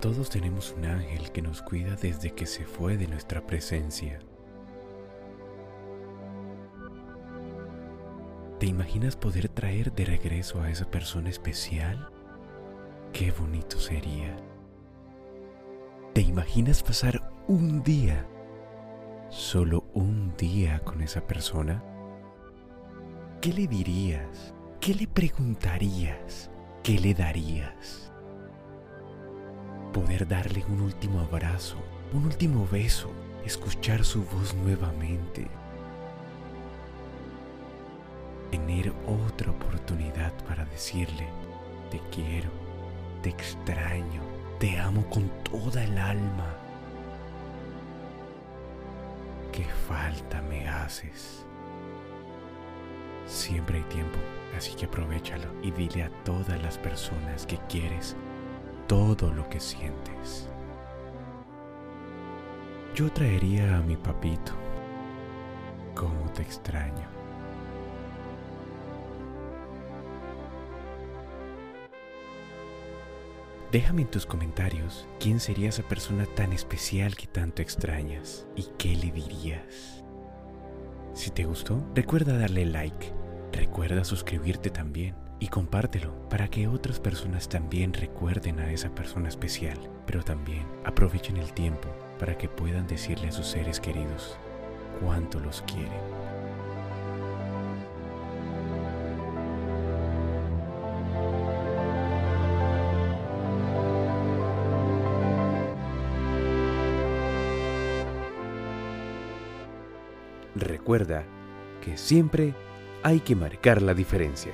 Todos tenemos un ángel que nos cuida desde que se fue de nuestra presencia. ¿Te imaginas poder traer de regreso a esa persona especial? Qué bonito sería. ¿Te imaginas pasar un día, solo un día con esa persona? ¿Qué le dirías? ¿Qué le preguntarías? ¿Qué le darías? Poder darle un último abrazo, un último beso, escuchar su voz nuevamente. Tener otra oportunidad para decirle, te quiero, te extraño, te amo con toda el alma. ¿Qué falta me haces? Siempre hay tiempo, así que aprovechalo y dile a todas las personas que quieres todo lo que sientes. Yo traería a mi papito. Cómo te extraño. Déjame en tus comentarios quién sería esa persona tan especial que tanto extrañas y qué le dirías. Si te gustó, recuerda darle like, recuerda suscribirte también y compártelo para que otras personas también recuerden a esa persona especial, pero también aprovechen el tiempo para que puedan decirle a sus seres queridos cuánto los quieren. Recuerda que siempre hay que marcar la diferencia.